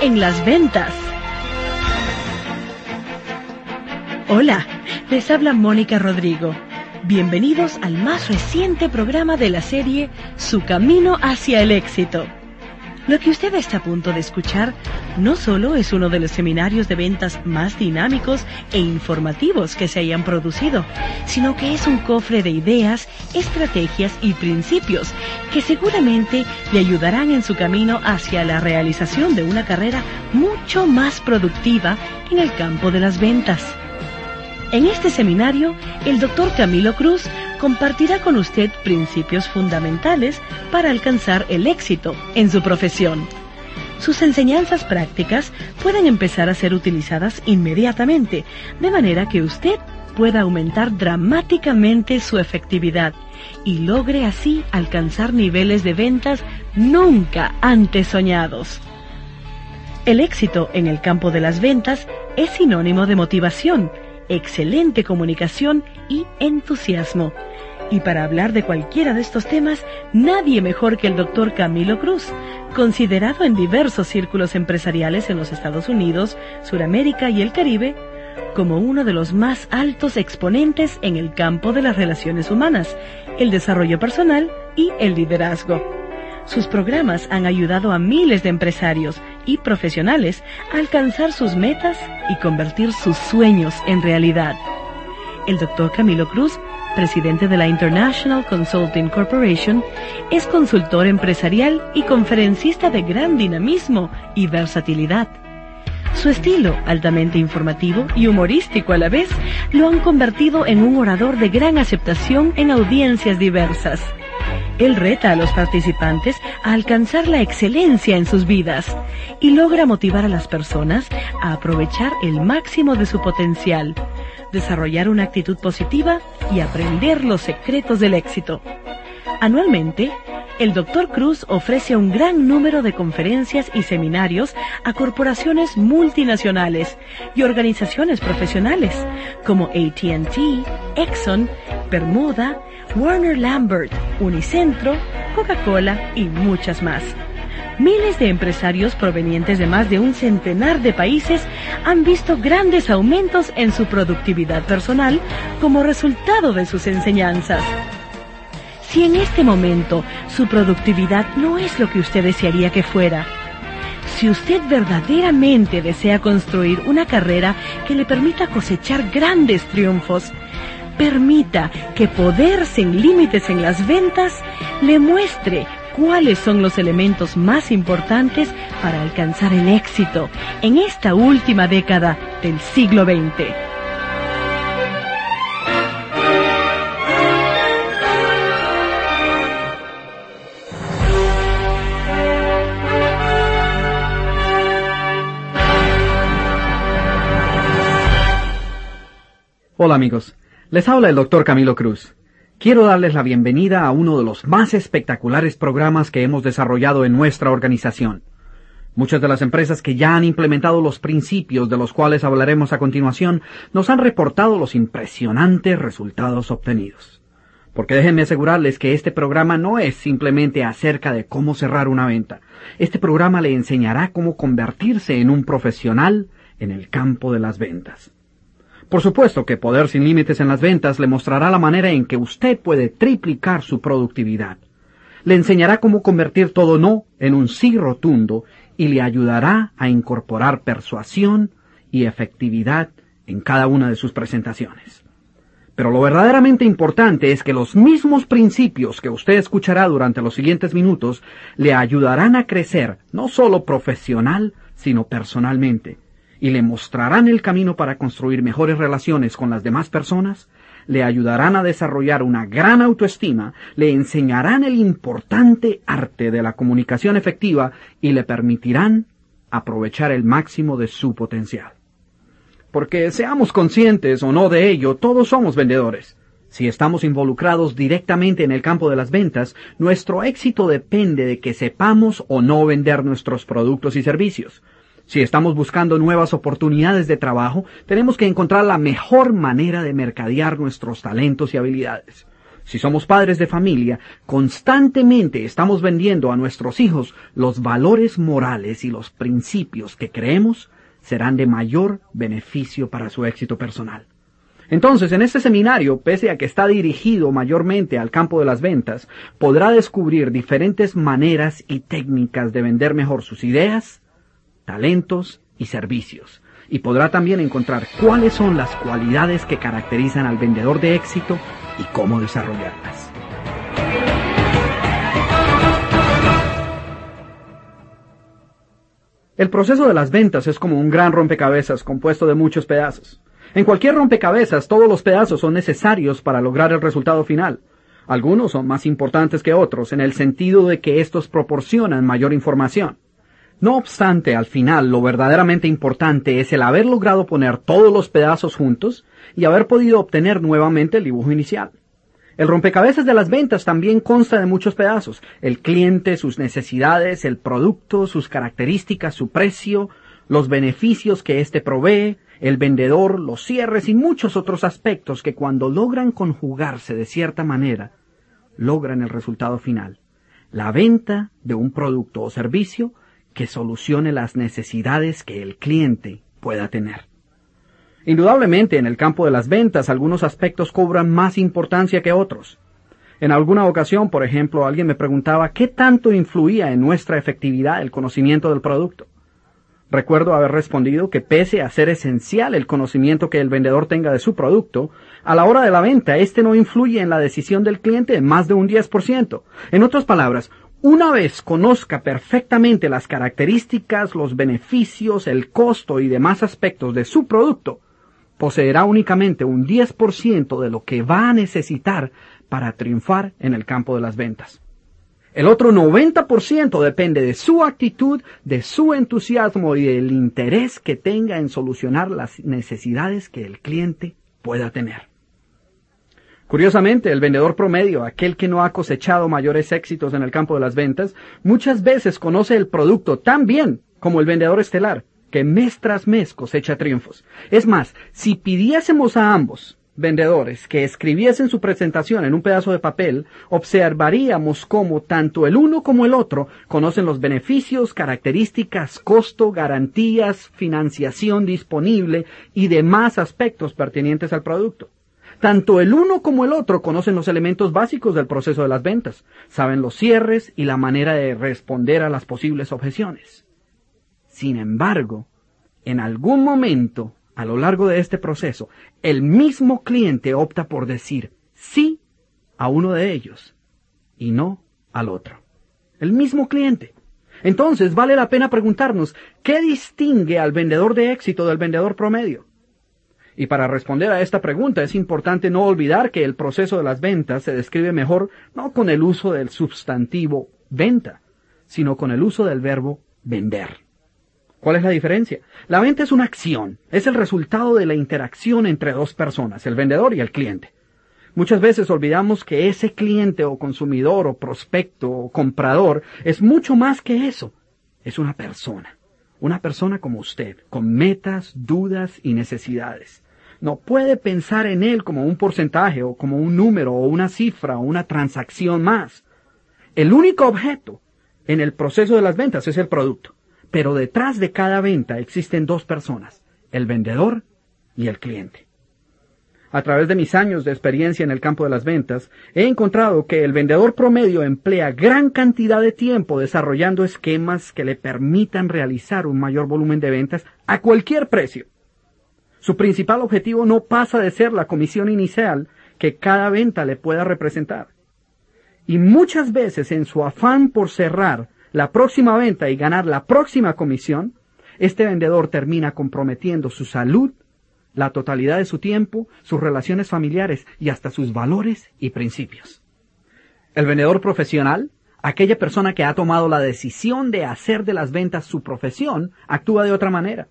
en las ventas. Hola, les habla Mónica Rodrigo. Bienvenidos al más reciente programa de la serie Su Camino hacia el Éxito. Lo que usted está a punto de escuchar no solo es uno de los seminarios de ventas más dinámicos e informativos que se hayan producido, sino que es un cofre de ideas, estrategias y principios que seguramente le ayudarán en su camino hacia la realización de una carrera mucho más productiva en el campo de las ventas. En este seminario, el doctor Camilo Cruz compartirá con usted principios fundamentales para alcanzar el éxito en su profesión. Sus enseñanzas prácticas pueden empezar a ser utilizadas inmediatamente, de manera que usted pueda aumentar dramáticamente su efectividad y logre así alcanzar niveles de ventas nunca antes soñados. El éxito en el campo de las ventas es sinónimo de motivación, excelente comunicación y entusiasmo. Y para hablar de cualquiera de estos temas, nadie mejor que el doctor Camilo Cruz, considerado en diversos círculos empresariales en los Estados Unidos, Suramérica y el Caribe como uno de los más altos exponentes en el campo de las relaciones humanas, el desarrollo personal y el liderazgo. Sus programas han ayudado a miles de empresarios y profesionales a alcanzar sus metas y convertir sus sueños en realidad. El doctor Camilo Cruz, presidente de la International Consulting Corporation, es consultor empresarial y conferencista de gran dinamismo y versatilidad. Su estilo, altamente informativo y humorístico a la vez, lo han convertido en un orador de gran aceptación en audiencias diversas. Él reta a los participantes a alcanzar la excelencia en sus vidas y logra motivar a las personas a aprovechar el máximo de su potencial, desarrollar una actitud positiva y aprender los secretos del éxito. Anualmente, el Dr. Cruz ofrece un gran número de conferencias y seminarios a corporaciones multinacionales y organizaciones profesionales como ATT, Exxon, Bermuda, Warner Lambert, Unicentro, Coca-Cola y muchas más. Miles de empresarios provenientes de más de un centenar de países han visto grandes aumentos en su productividad personal como resultado de sus enseñanzas. Si en este momento su productividad no es lo que usted desearía que fuera, si usted verdaderamente desea construir una carrera que le permita cosechar grandes triunfos, permita que Poder sin Límites en las ventas le muestre cuáles son los elementos más importantes para alcanzar el éxito en esta última década del siglo XX. Hola amigos, les habla el doctor Camilo Cruz. Quiero darles la bienvenida a uno de los más espectaculares programas que hemos desarrollado en nuestra organización. Muchas de las empresas que ya han implementado los principios de los cuales hablaremos a continuación nos han reportado los impresionantes resultados obtenidos. Porque déjenme asegurarles que este programa no es simplemente acerca de cómo cerrar una venta. Este programa le enseñará cómo convertirse en un profesional en el campo de las ventas. Por supuesto que Poder sin Límites en las ventas le mostrará la manera en que usted puede triplicar su productividad. Le enseñará cómo convertir todo no en un sí rotundo y le ayudará a incorporar persuasión y efectividad en cada una de sus presentaciones. Pero lo verdaderamente importante es que los mismos principios que usted escuchará durante los siguientes minutos le ayudarán a crecer no solo profesional, sino personalmente, y le mostrarán el camino para construir mejores relaciones con las demás personas, le ayudarán a desarrollar una gran autoestima, le enseñarán el importante arte de la comunicación efectiva y le permitirán aprovechar el máximo de su potencial. Porque seamos conscientes o no de ello, todos somos vendedores. Si estamos involucrados directamente en el campo de las ventas, nuestro éxito depende de que sepamos o no vender nuestros productos y servicios. Si estamos buscando nuevas oportunidades de trabajo, tenemos que encontrar la mejor manera de mercadear nuestros talentos y habilidades. Si somos padres de familia, constantemente estamos vendiendo a nuestros hijos los valores morales y los principios que creemos serán de mayor beneficio para su éxito personal. Entonces, en este seminario, pese a que está dirigido mayormente al campo de las ventas, podrá descubrir diferentes maneras y técnicas de vender mejor sus ideas, talentos y servicios. Y podrá también encontrar cuáles son las cualidades que caracterizan al vendedor de éxito y cómo desarrollarlas. El proceso de las ventas es como un gran rompecabezas compuesto de muchos pedazos. En cualquier rompecabezas todos los pedazos son necesarios para lograr el resultado final. Algunos son más importantes que otros en el sentido de que estos proporcionan mayor información. No obstante, al final lo verdaderamente importante es el haber logrado poner todos los pedazos juntos y haber podido obtener nuevamente el dibujo inicial. El rompecabezas de las ventas también consta de muchos pedazos. El cliente, sus necesidades, el producto, sus características, su precio, los beneficios que éste provee, el vendedor, los cierres y muchos otros aspectos que cuando logran conjugarse de cierta manera, logran el resultado final. La venta de un producto o servicio que solucione las necesidades que el cliente pueda tener. Indudablemente, en el campo de las ventas, algunos aspectos cobran más importancia que otros. En alguna ocasión, por ejemplo, alguien me preguntaba qué tanto influía en nuestra efectividad el conocimiento del producto. Recuerdo haber respondido que pese a ser esencial el conocimiento que el vendedor tenga de su producto, a la hora de la venta este no influye en la decisión del cliente en más de un 10%. En otras palabras, una vez conozca perfectamente las características, los beneficios, el costo y demás aspectos de su producto, poseerá únicamente un 10% de lo que va a necesitar para triunfar en el campo de las ventas. El otro 90% depende de su actitud, de su entusiasmo y del interés que tenga en solucionar las necesidades que el cliente pueda tener. Curiosamente, el vendedor promedio, aquel que no ha cosechado mayores éxitos en el campo de las ventas, muchas veces conoce el producto tan bien como el vendedor estelar, que mes tras mes cosecha triunfos. Es más, si pidiésemos a ambos vendedores que escribiesen su presentación en un pedazo de papel, observaríamos cómo tanto el uno como el otro conocen los beneficios, características, costo, garantías, financiación disponible y demás aspectos pertinentes al producto. Tanto el uno como el otro conocen los elementos básicos del proceso de las ventas, saben los cierres y la manera de responder a las posibles objeciones. Sin embargo, en algún momento, a lo largo de este proceso, el mismo cliente opta por decir sí a uno de ellos y no al otro. El mismo cliente. Entonces vale la pena preguntarnos, ¿qué distingue al vendedor de éxito del vendedor promedio? Y para responder a esta pregunta es importante no olvidar que el proceso de las ventas se describe mejor no con el uso del sustantivo venta, sino con el uso del verbo vender. ¿Cuál es la diferencia? La venta es una acción, es el resultado de la interacción entre dos personas, el vendedor y el cliente. Muchas veces olvidamos que ese cliente o consumidor o prospecto o comprador es mucho más que eso. Es una persona. Una persona como usted, con metas, dudas y necesidades no puede pensar en él como un porcentaje o como un número o una cifra o una transacción más. El único objeto en el proceso de las ventas es el producto, pero detrás de cada venta existen dos personas, el vendedor y el cliente. A través de mis años de experiencia en el campo de las ventas, he encontrado que el vendedor promedio emplea gran cantidad de tiempo desarrollando esquemas que le permitan realizar un mayor volumen de ventas a cualquier precio. Su principal objetivo no pasa de ser la comisión inicial que cada venta le pueda representar. Y muchas veces en su afán por cerrar la próxima venta y ganar la próxima comisión, este vendedor termina comprometiendo su salud, la totalidad de su tiempo, sus relaciones familiares y hasta sus valores y principios. El vendedor profesional, aquella persona que ha tomado la decisión de hacer de las ventas su profesión, actúa de otra manera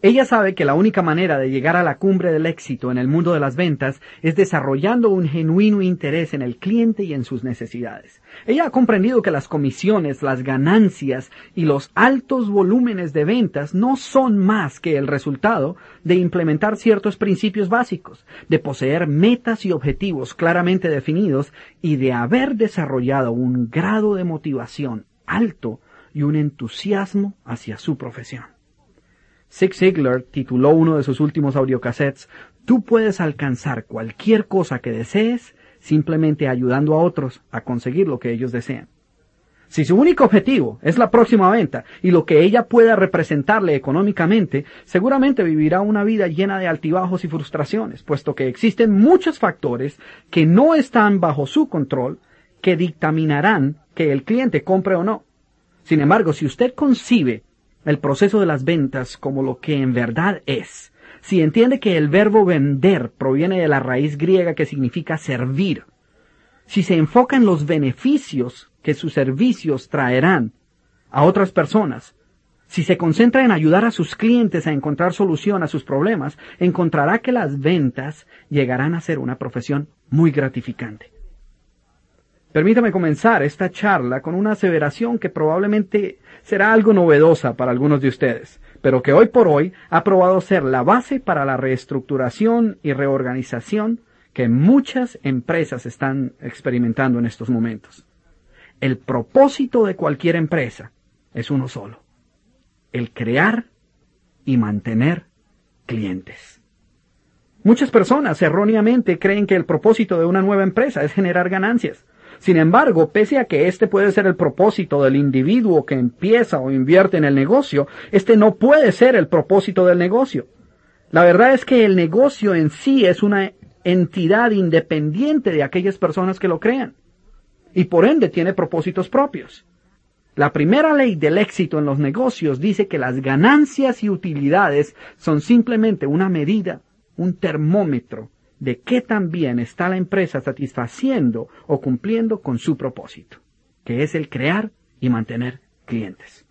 Ella sabe que la única manera de llegar a la cumbre del éxito en el mundo de las ventas es desarrollando un genuino interés en el cliente y en sus necesidades. Ella ha comprendido que las comisiones, las ganancias y los altos volúmenes de ventas no son más que el resultado de implementar ciertos principios básicos, de poseer metas y objetivos claramente definidos y de haber desarrollado un grado de motivación alto y un entusiasmo hacia su profesión. Zig Ziglar tituló uno de sus últimos audiocassettes, Tú puedes alcanzar cualquier cosa que desees simplemente ayudando a otros a conseguir lo que ellos desean. Si su único objetivo es la próxima venta y lo que ella pueda representarle económicamente, seguramente vivirá una vida llena de altibajos y frustraciones, puesto que existen muchos factores que no están bajo su control que dictaminarán que el cliente compre o no. Sin embargo, si usted concibe el proceso de las ventas como lo que en verdad es. Si entiende que el verbo vender proviene de la raíz griega que significa servir, si se enfoca en los beneficios que sus servicios traerán a otras personas, si se concentra en ayudar a sus clientes a encontrar solución a sus problemas, encontrará que las ventas llegarán a ser una profesión muy gratificante. Permítame comenzar esta charla con una aseveración que probablemente será algo novedosa para algunos de ustedes, pero que hoy por hoy ha probado ser la base para la reestructuración y reorganización que muchas empresas están experimentando en estos momentos. El propósito de cualquier empresa es uno solo, el crear y mantener clientes. Muchas personas erróneamente creen que el propósito de una nueva empresa es generar ganancias. Sin embargo, pese a que este puede ser el propósito del individuo que empieza o invierte en el negocio, este no puede ser el propósito del negocio. La verdad es que el negocio en sí es una entidad independiente de aquellas personas que lo crean. Y por ende tiene propósitos propios. La primera ley del éxito en los negocios dice que las ganancias y utilidades son simplemente una medida, un termómetro de qué también está la empresa satisfaciendo o cumpliendo con su propósito, que es el crear y mantener clientes.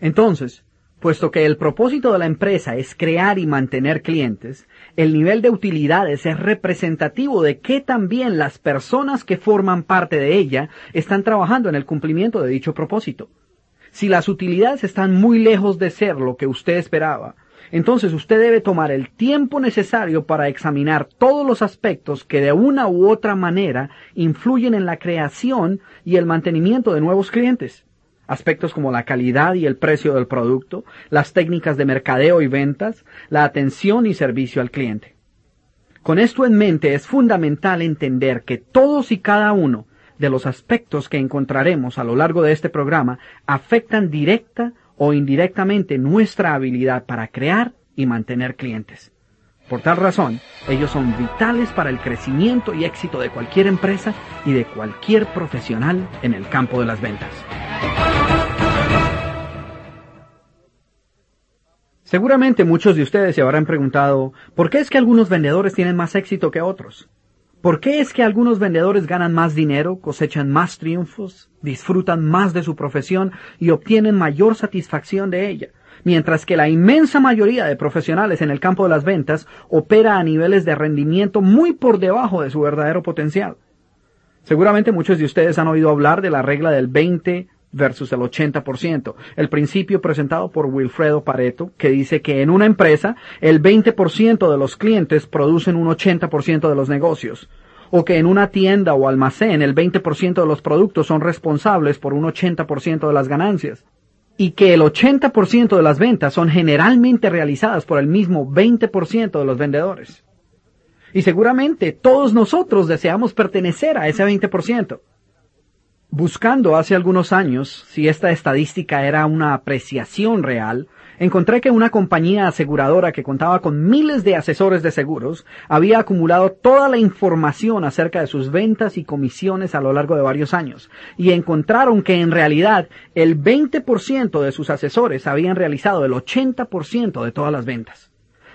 Entonces, puesto que el propósito de la empresa es crear y mantener clientes, el nivel de utilidades es representativo de que también las personas que forman parte de ella están trabajando en el cumplimiento de dicho propósito. Si las utilidades están muy lejos de ser lo que usted esperaba, entonces usted debe tomar el tiempo necesario para examinar todos los aspectos que de una u otra manera influyen en la creación y el mantenimiento de nuevos clientes. Aspectos como la calidad y el precio del producto, las técnicas de mercadeo y ventas, la atención y servicio al cliente. Con esto en mente es fundamental entender que todos y cada uno de los aspectos que encontraremos a lo largo de este programa afectan directa o indirectamente nuestra habilidad para crear y mantener clientes. Por tal razón, ellos son vitales para el crecimiento y éxito de cualquier empresa y de cualquier profesional en el campo de las ventas. Seguramente muchos de ustedes se habrán preguntado, ¿por qué es que algunos vendedores tienen más éxito que otros? ¿Por qué es que algunos vendedores ganan más dinero, cosechan más triunfos, disfrutan más de su profesión y obtienen mayor satisfacción de ella? Mientras que la inmensa mayoría de profesionales en el campo de las ventas opera a niveles de rendimiento muy por debajo de su verdadero potencial. Seguramente muchos de ustedes han oído hablar de la regla del 20 versus el 80%, el principio presentado por Wilfredo Pareto, que dice que en una empresa el 20% de los clientes producen un 80% de los negocios, o que en una tienda o almacén el 20% de los productos son responsables por un 80% de las ganancias, y que el 80% de las ventas son generalmente realizadas por el mismo 20% de los vendedores. Y seguramente todos nosotros deseamos pertenecer a ese 20%. Buscando hace algunos años si esta estadística era una apreciación real, encontré que una compañía aseguradora que contaba con miles de asesores de seguros había acumulado toda la información acerca de sus ventas y comisiones a lo largo de varios años, y encontraron que en realidad el 20% de sus asesores habían realizado el 80% de todas las ventas.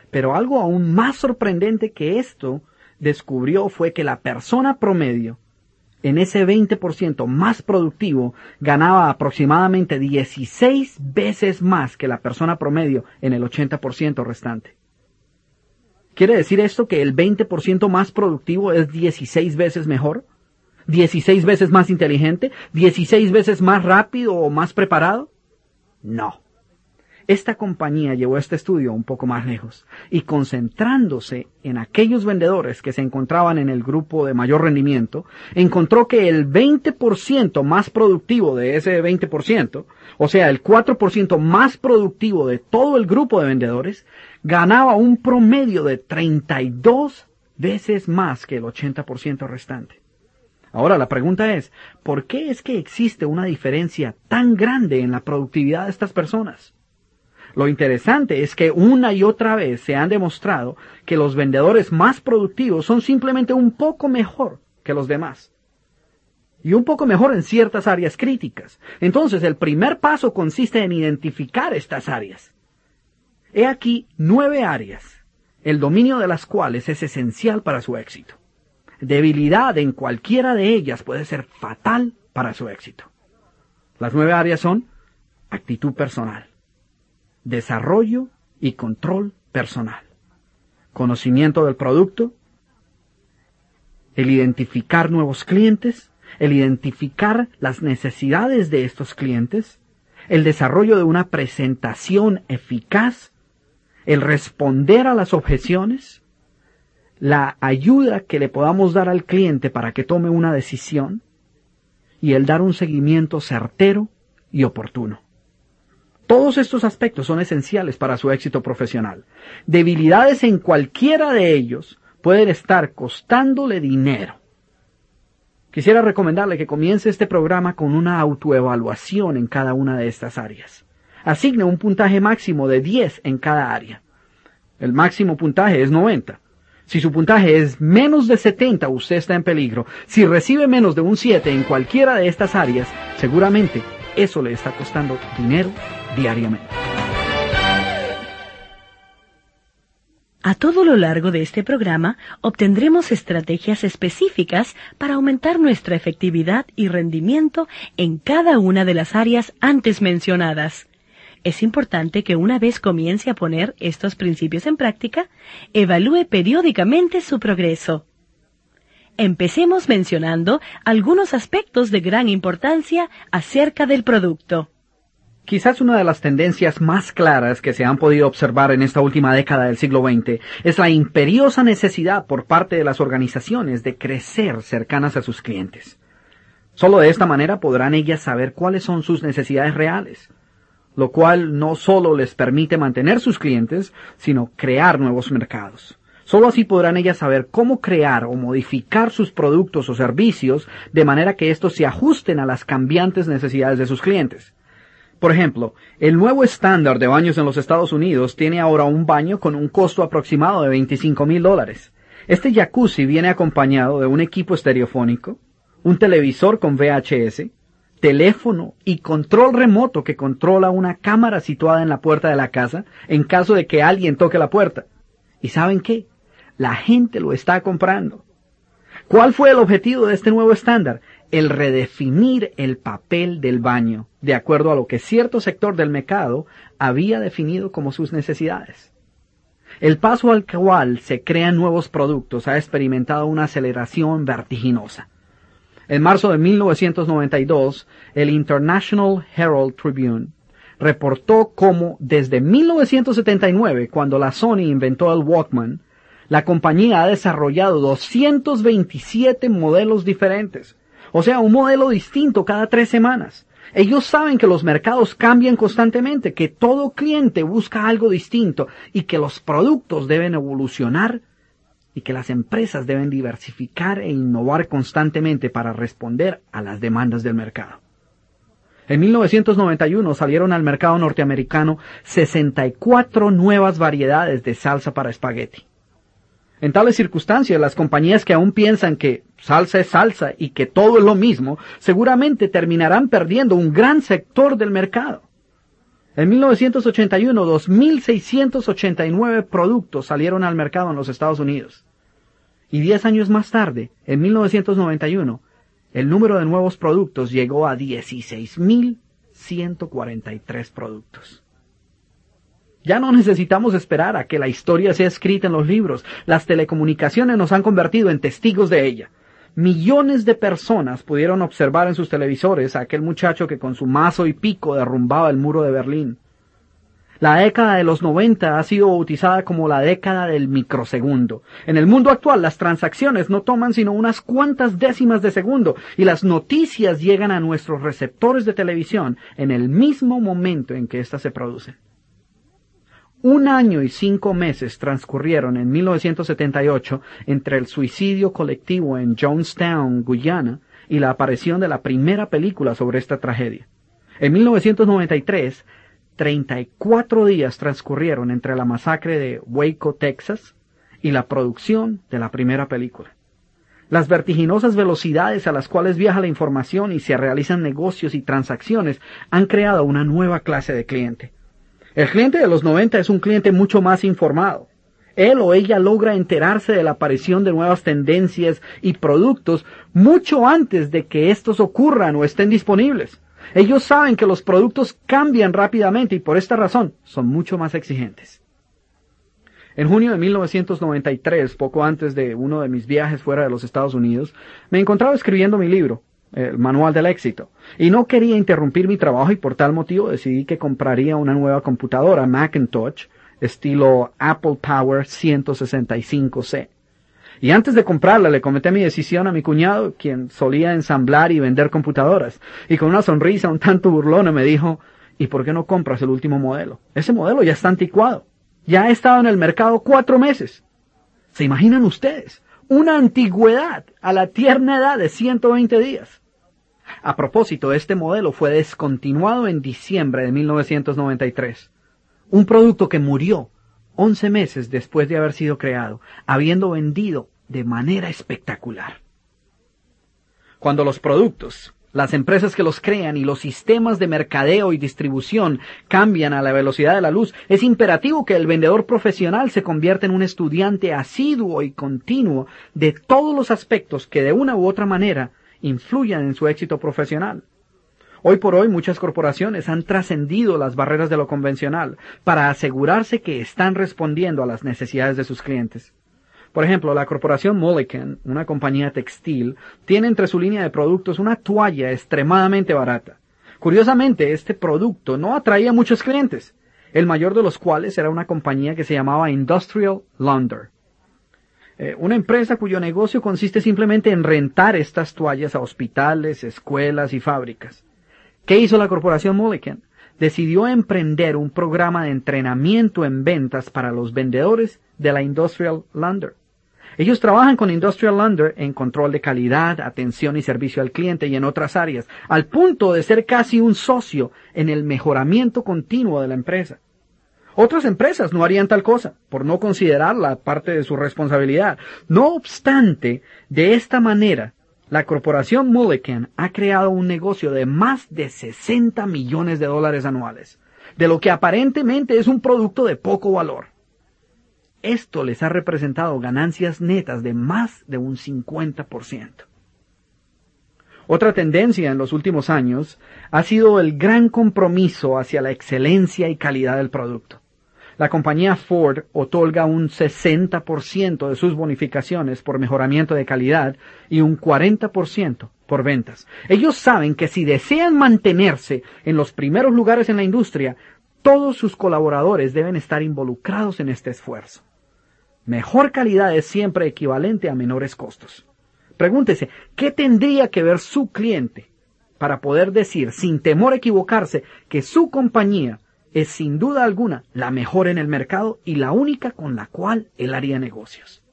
Pero algo aún más sorprendente que esto descubrió fue que la persona promedio en ese 20% más productivo ganaba aproximadamente 16 veces más que la persona promedio en el 80% restante. ¿Quiere decir esto que el 20% más productivo es 16 veces mejor? ¿16 veces más inteligente? ¿16 veces más rápido o más preparado? No. Esta compañía llevó este estudio un poco más lejos y concentrándose en aquellos vendedores que se encontraban en el grupo de mayor rendimiento, encontró que el 20% más productivo de ese 20%, o sea, el 4% más productivo de todo el grupo de vendedores, ganaba un promedio de 32 veces más que el 80% restante. Ahora la pregunta es, ¿por qué es que existe una diferencia tan grande en la productividad de estas personas? Lo interesante es que una y otra vez se han demostrado que los vendedores más productivos son simplemente un poco mejor que los demás. Y un poco mejor en ciertas áreas críticas. Entonces el primer paso consiste en identificar estas áreas. He aquí nueve áreas, el dominio de las cuales es esencial para su éxito. Debilidad en cualquiera de ellas puede ser fatal para su éxito. Las nueve áreas son actitud personal, desarrollo y control personal, conocimiento del producto, el identificar nuevos clientes, el identificar las necesidades de estos clientes, el desarrollo de una presentación eficaz, el responder a las objeciones, la ayuda que le podamos dar al cliente para que tome una decisión y el dar un seguimiento certero y oportuno. Todos estos aspectos son esenciales para su éxito profesional. Debilidades en cualquiera de ellos pueden estar costándole dinero. Quisiera recomendarle que comience este programa con una autoevaluación en cada una de estas áreas. Asigne un puntaje máximo de 10 en cada área. El máximo puntaje es 90. Si su puntaje es menos de 70, usted está en peligro. Si recibe menos de un 7 en cualquiera de estas áreas, seguramente eso le está costando dinero diariamente. A todo lo largo de este programa obtendremos estrategias específicas para aumentar nuestra efectividad y rendimiento en cada una de las áreas antes mencionadas. Es importante que una vez comience a poner estos principios en práctica, evalúe periódicamente su progreso. Empecemos mencionando algunos aspectos de gran importancia acerca del producto. Quizás una de las tendencias más claras que se han podido observar en esta última década del siglo XX es la imperiosa necesidad por parte de las organizaciones de crecer cercanas a sus clientes. Solo de esta manera podrán ellas saber cuáles son sus necesidades reales, lo cual no solo les permite mantener sus clientes, sino crear nuevos mercados. Solo así podrán ellas saber cómo crear o modificar sus productos o servicios de manera que estos se ajusten a las cambiantes necesidades de sus clientes. Por ejemplo, el nuevo estándar de baños en los Estados Unidos tiene ahora un baño con un costo aproximado de 25 mil dólares. Este jacuzzi viene acompañado de un equipo estereofónico, un televisor con VHS, teléfono y control remoto que controla una cámara situada en la puerta de la casa en caso de que alguien toque la puerta. ¿Y saben qué? La gente lo está comprando. ¿Cuál fue el objetivo de este nuevo estándar? El redefinir el papel del baño de acuerdo a lo que cierto sector del mercado había definido como sus necesidades. El paso al cual se crean nuevos productos ha experimentado una aceleración vertiginosa. En marzo de 1992, el International Herald Tribune reportó cómo desde 1979, cuando la Sony inventó el Walkman, la compañía ha desarrollado 227 modelos diferentes, o sea, un modelo distinto cada tres semanas. Ellos saben que los mercados cambian constantemente, que todo cliente busca algo distinto y que los productos deben evolucionar y que las empresas deben diversificar e innovar constantemente para responder a las demandas del mercado. En 1991 salieron al mercado norteamericano 64 nuevas variedades de salsa para espagueti. En tales circunstancias, las compañías que aún piensan que salsa es salsa y que todo es lo mismo, seguramente terminarán perdiendo un gran sector del mercado. En 1981, 2.689 productos salieron al mercado en los Estados Unidos. Y diez años más tarde, en 1991, el número de nuevos productos llegó a 16.143 productos. Ya no necesitamos esperar a que la historia sea escrita en los libros. Las telecomunicaciones nos han convertido en testigos de ella. Millones de personas pudieron observar en sus televisores a aquel muchacho que con su mazo y pico derrumbaba el muro de Berlín. La década de los 90 ha sido bautizada como la década del microsegundo. En el mundo actual las transacciones no toman sino unas cuantas décimas de segundo y las noticias llegan a nuestros receptores de televisión en el mismo momento en que éstas se producen. Un año y cinco meses transcurrieron en 1978 entre el suicidio colectivo en Jonestown, Guyana, y la aparición de la primera película sobre esta tragedia. En 1993, 34 días transcurrieron entre la masacre de Waco, Texas, y la producción de la primera película. Las vertiginosas velocidades a las cuales viaja la información y se realizan negocios y transacciones han creado una nueva clase de cliente el cliente de los 90 es un cliente mucho más informado. Él o ella logra enterarse de la aparición de nuevas tendencias y productos mucho antes de que estos ocurran o estén disponibles. Ellos saben que los productos cambian rápidamente y por esta razón son mucho más exigentes. En junio de 1993, poco antes de uno de mis viajes fuera de los Estados Unidos, me encontraba escribiendo mi libro, el manual del éxito. Y no quería interrumpir mi trabajo y por tal motivo decidí que compraría una nueva computadora Macintosh estilo Apple Power 165C. Y antes de comprarla le comenté mi decisión a mi cuñado, quien solía ensamblar y vender computadoras. Y con una sonrisa un tanto burlona me dijo, ¿y por qué no compras el último modelo? Ese modelo ya está anticuado. Ya ha estado en el mercado cuatro meses. ¿Se imaginan ustedes? Una antigüedad a la tierna edad de 120 días. A propósito, este modelo fue descontinuado en diciembre de 1993. Un producto que murió 11 meses después de haber sido creado, habiendo vendido de manera espectacular. Cuando los productos, las empresas que los crean y los sistemas de mercadeo y distribución cambian a la velocidad de la luz, es imperativo que el vendedor profesional se convierta en un estudiante asiduo y continuo de todos los aspectos que de una u otra manera influyan en su éxito profesional. Hoy por hoy muchas corporaciones han trascendido las barreras de lo convencional para asegurarse que están respondiendo a las necesidades de sus clientes. Por ejemplo, la corporación Mulliken, una compañía textil, tiene entre su línea de productos una toalla extremadamente barata. Curiosamente, este producto no atraía muchos clientes, el mayor de los cuales era una compañía que se llamaba Industrial Launder. Eh, una empresa cuyo negocio consiste simplemente en rentar estas toallas a hospitales, escuelas y fábricas. ¿Qué hizo la corporación Mulliken? Decidió emprender un programa de entrenamiento en ventas para los vendedores de la Industrial Lander. Ellos trabajan con Industrial Lander en control de calidad, atención y servicio al cliente y en otras áreas, al punto de ser casi un socio en el mejoramiento continuo de la empresa. Otras empresas no harían tal cosa, por no considerarla parte de su responsabilidad. No obstante, de esta manera, la corporación Mulliken ha creado un negocio de más de 60 millones de dólares anuales, de lo que aparentemente es un producto de poco valor. Esto les ha representado ganancias netas de más de un 50%. Otra tendencia en los últimos años ha sido el gran compromiso hacia la excelencia y calidad del producto la compañía Ford otorga un 60% de sus bonificaciones por mejoramiento de calidad y un 40% por ventas. Ellos saben que si desean mantenerse en los primeros lugares en la industria, todos sus colaboradores deben estar involucrados en este esfuerzo. Mejor calidad es siempre equivalente a menores costos. Pregúntese, ¿qué tendría que ver su cliente para poder decir, sin temor a equivocarse, que su compañía es sin duda alguna la mejor en el mercado y la única con la cual él haría negocios.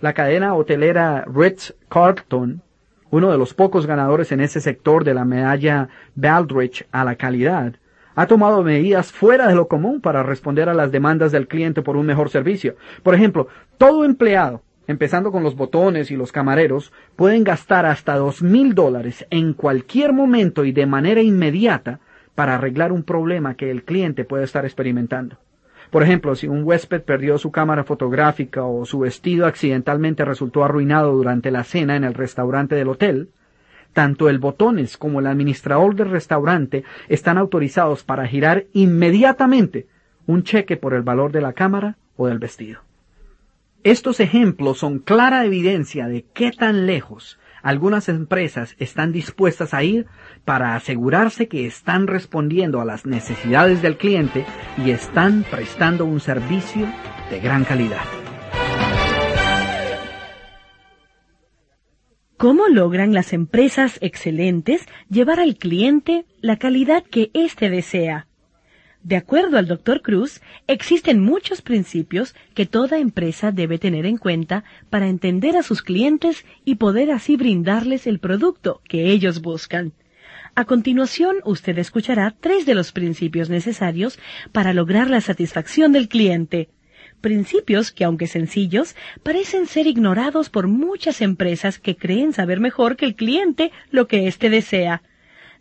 La cadena hotelera Ritz Carlton, uno de los pocos ganadores en ese sector de la medalla Baldrige a la calidad, ha tomado medidas fuera de lo común para responder a las demandas del cliente por un mejor servicio. Por ejemplo, todo empleado, empezando con los botones y los camareros, pueden gastar hasta dos mil dólares en cualquier momento y de manera inmediata para arreglar un problema que el cliente puede estar experimentando. Por ejemplo, si un huésped perdió su cámara fotográfica o su vestido accidentalmente resultó arruinado durante la cena en el restaurante del hotel, tanto el botones como el administrador del restaurante están autorizados para girar inmediatamente un cheque por el valor de la cámara o del vestido. Estos ejemplos son clara evidencia de qué tan lejos algunas empresas están dispuestas a ir para asegurarse que están respondiendo a las necesidades del cliente y están prestando un servicio de gran calidad. ¿Cómo logran las empresas excelentes llevar al cliente la calidad que éste desea? De acuerdo al Dr. Cruz, existen muchos principios que toda empresa debe tener en cuenta para entender a sus clientes y poder así brindarles el producto que ellos buscan. A continuación, usted escuchará tres de los principios necesarios para lograr la satisfacción del cliente. Principios que, aunque sencillos, parecen ser ignorados por muchas empresas que creen saber mejor que el cliente lo que éste desea.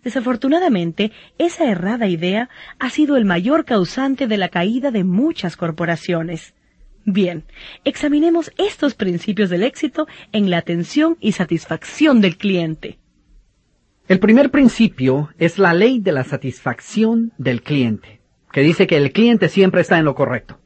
Desafortunadamente, esa errada idea ha sido el mayor causante de la caída de muchas corporaciones. Bien, examinemos estos principios del éxito en la atención y satisfacción del cliente. El primer principio es la ley de la satisfacción del cliente, que dice que el cliente siempre está en lo correcto.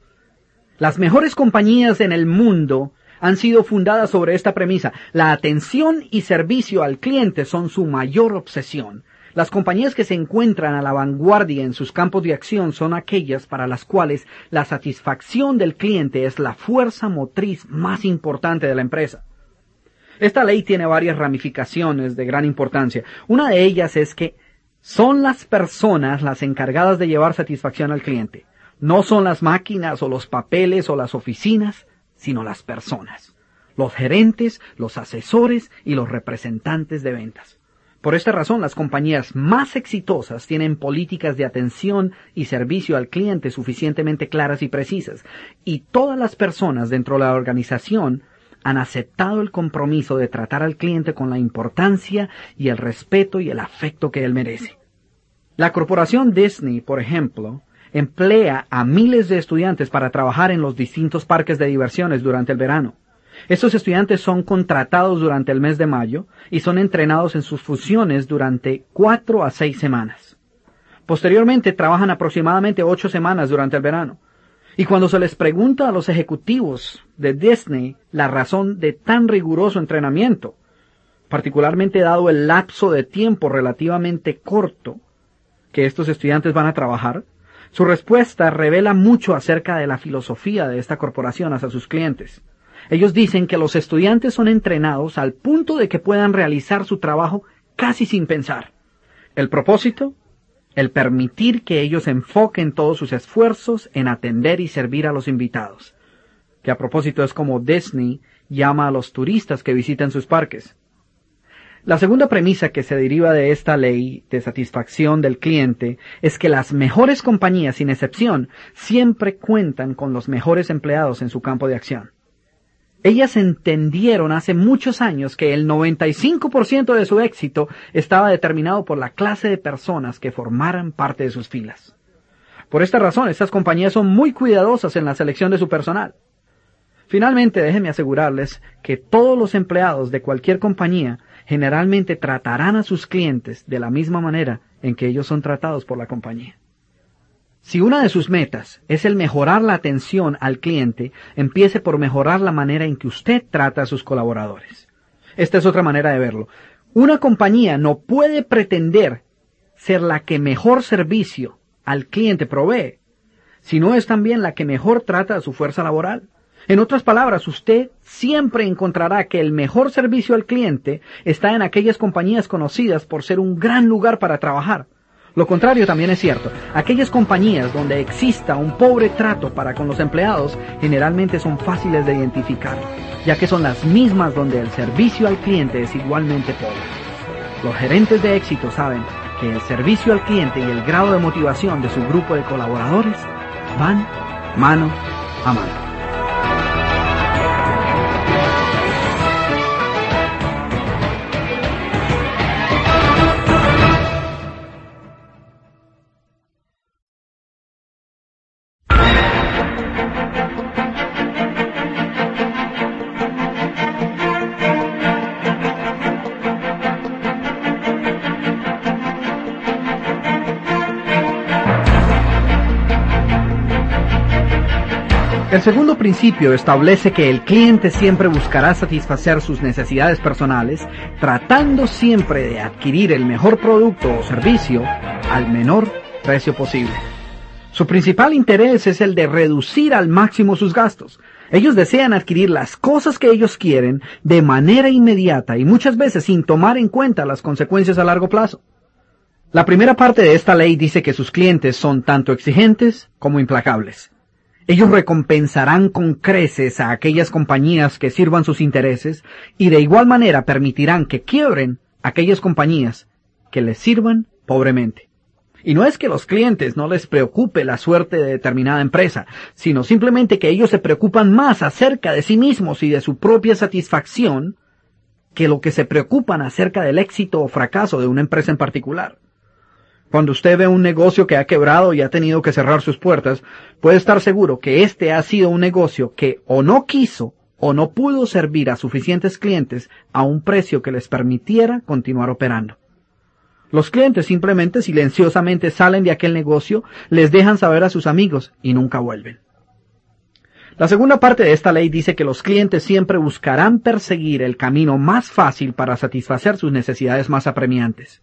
Las mejores compañías en el mundo han sido fundadas sobre esta premisa. La atención y servicio al cliente son su mayor obsesión. Las compañías que se encuentran a la vanguardia en sus campos de acción son aquellas para las cuales la satisfacción del cliente es la fuerza motriz más importante de la empresa. Esta ley tiene varias ramificaciones de gran importancia. Una de ellas es que son las personas las encargadas de llevar satisfacción al cliente. No son las máquinas o los papeles o las oficinas, sino las personas. Los gerentes, los asesores y los representantes de ventas. Por esta razón, las compañías más exitosas tienen políticas de atención y servicio al cliente suficientemente claras y precisas, y todas las personas dentro de la organización han aceptado el compromiso de tratar al cliente con la importancia y el respeto y el afecto que él merece. La corporación Disney, por ejemplo, emplea a miles de estudiantes para trabajar en los distintos parques de diversiones durante el verano. Estos estudiantes son contratados durante el mes de mayo y son entrenados en sus funciones durante cuatro a seis semanas. Posteriormente trabajan aproximadamente ocho semanas durante el verano. Y cuando se les pregunta a los ejecutivos de Disney la razón de tan riguroso entrenamiento, particularmente dado el lapso de tiempo relativamente corto que estos estudiantes van a trabajar, su respuesta revela mucho acerca de la filosofía de esta corporación hacia sus clientes. Ellos dicen que los estudiantes son entrenados al punto de que puedan realizar su trabajo casi sin pensar. El propósito, el permitir que ellos enfoquen todos sus esfuerzos en atender y servir a los invitados, que a propósito es como Disney llama a los turistas que visitan sus parques. La segunda premisa que se deriva de esta ley de satisfacción del cliente es que las mejores compañías, sin excepción, siempre cuentan con los mejores empleados en su campo de acción. Ellas entendieron hace muchos años que el 95% de su éxito estaba determinado por la clase de personas que formaran parte de sus filas. Por esta razón, estas compañías son muy cuidadosas en la selección de su personal. Finalmente, déjenme asegurarles que todos los empleados de cualquier compañía generalmente tratarán a sus clientes de la misma manera en que ellos son tratados por la compañía. Si una de sus metas es el mejorar la atención al cliente, empiece por mejorar la manera en que usted trata a sus colaboradores. Esta es otra manera de verlo. Una compañía no puede pretender ser la que mejor servicio al cliente provee, sino es también la que mejor trata a su fuerza laboral. En otras palabras, usted siempre encontrará que el mejor servicio al cliente está en aquellas compañías conocidas por ser un gran lugar para trabajar, lo contrario también es cierto. Aquellas compañías donde exista un pobre trato para con los empleados generalmente son fáciles de identificar, ya que son las mismas donde el servicio al cliente es igualmente pobre. Los gerentes de éxito saben que el servicio al cliente y el grado de motivación de su grupo de colaboradores van mano a mano. El segundo principio establece que el cliente siempre buscará satisfacer sus necesidades personales, tratando siempre de adquirir el mejor producto o servicio al menor precio posible. Su principal interés es el de reducir al máximo sus gastos. Ellos desean adquirir las cosas que ellos quieren de manera inmediata y muchas veces sin tomar en cuenta las consecuencias a largo plazo. La primera parte de esta ley dice que sus clientes son tanto exigentes como implacables. Ellos recompensarán con creces a aquellas compañías que sirvan sus intereses y de igual manera permitirán que quiebren aquellas compañías que les sirvan pobremente. Y no es que los clientes no les preocupe la suerte de determinada empresa, sino simplemente que ellos se preocupan más acerca de sí mismos y de su propia satisfacción que lo que se preocupan acerca del éxito o fracaso de una empresa en particular. Cuando usted ve un negocio que ha quebrado y ha tenido que cerrar sus puertas, puede estar seguro que este ha sido un negocio que o no quiso o no pudo servir a suficientes clientes a un precio que les permitiera continuar operando. Los clientes simplemente silenciosamente salen de aquel negocio, les dejan saber a sus amigos y nunca vuelven. La segunda parte de esta ley dice que los clientes siempre buscarán perseguir el camino más fácil para satisfacer sus necesidades más apremiantes.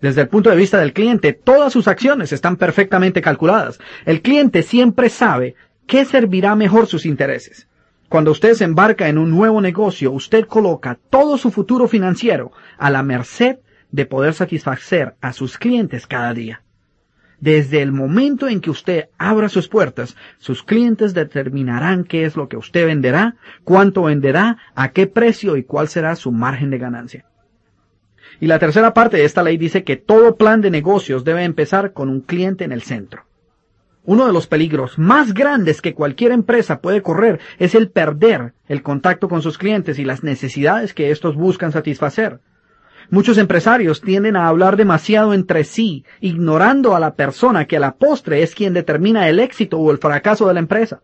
Desde el punto de vista del cliente, todas sus acciones están perfectamente calculadas. El cliente siempre sabe qué servirá mejor sus intereses. Cuando usted se embarca en un nuevo negocio, usted coloca todo su futuro financiero a la merced de poder satisfacer a sus clientes cada día. Desde el momento en que usted abra sus puertas, sus clientes determinarán qué es lo que usted venderá, cuánto venderá, a qué precio y cuál será su margen de ganancia. Y la tercera parte de esta ley dice que todo plan de negocios debe empezar con un cliente en el centro. Uno de los peligros más grandes que cualquier empresa puede correr es el perder el contacto con sus clientes y las necesidades que estos buscan satisfacer. Muchos empresarios tienden a hablar demasiado entre sí, ignorando a la persona que a la postre es quien determina el éxito o el fracaso de la empresa.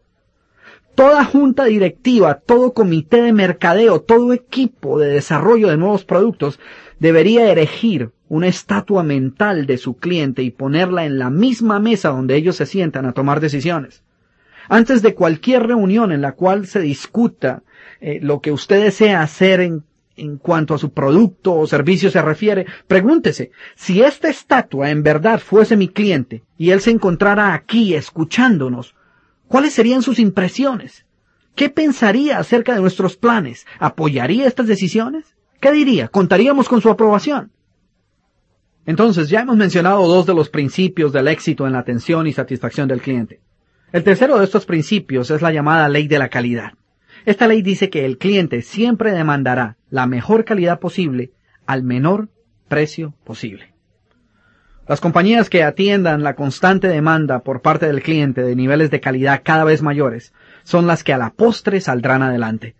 Toda junta directiva, todo comité de mercadeo, todo equipo de desarrollo de nuevos productos debería erigir una estatua mental de su cliente y ponerla en la misma mesa donde ellos se sientan a tomar decisiones. Antes de cualquier reunión en la cual se discuta eh, lo que usted desea hacer en en cuanto a su producto o servicio se refiere, pregúntese, si esta estatua en verdad fuese mi cliente y él se encontrara aquí escuchándonos, ¿cuáles serían sus impresiones? ¿Qué pensaría acerca de nuestros planes? ¿Apoyaría estas decisiones? ¿Qué diría? ¿Contaríamos con su aprobación? Entonces, ya hemos mencionado dos de los principios del éxito en la atención y satisfacción del cliente. El tercero de estos principios es la llamada ley de la calidad. Esta ley dice que el cliente siempre demandará la mejor calidad posible al menor precio posible. Las compañías que atiendan la constante demanda por parte del cliente de niveles de calidad cada vez mayores son las que a la postre saldrán adelante.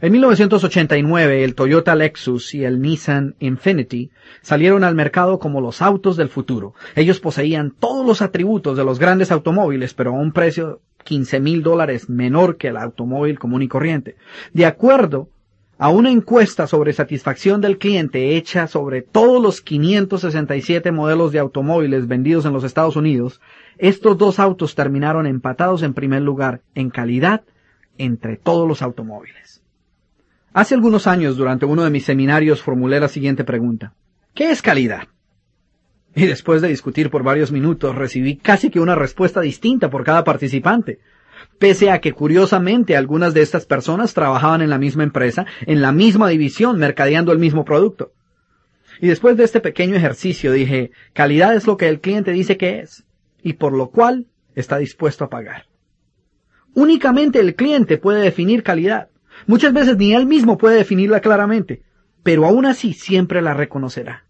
En 1989 el Toyota Lexus y el Nissan Infiniti salieron al mercado como los autos del futuro. Ellos poseían todos los atributos de los grandes automóviles, pero a un precio 15 mil dólares menor que el automóvil común y corriente. De acuerdo a una encuesta sobre satisfacción del cliente hecha sobre todos los 567 modelos de automóviles vendidos en los Estados Unidos, estos dos autos terminaron empatados en primer lugar en calidad entre todos los automóviles. Hace algunos años, durante uno de mis seminarios, formulé la siguiente pregunta. ¿Qué es calidad? y después de discutir por varios minutos recibí casi que una respuesta distinta por cada participante. Pese a que curiosamente algunas de estas personas trabajaban en la misma empresa, en la misma división, mercadeando el mismo producto. Y después de este pequeño ejercicio dije, calidad es lo que el cliente dice que es, y por lo cual está dispuesto a pagar. Únicamente el cliente puede definir calidad. Muchas veces ni él mismo puede definirla claramente, pero aún así siempre la reconocerá.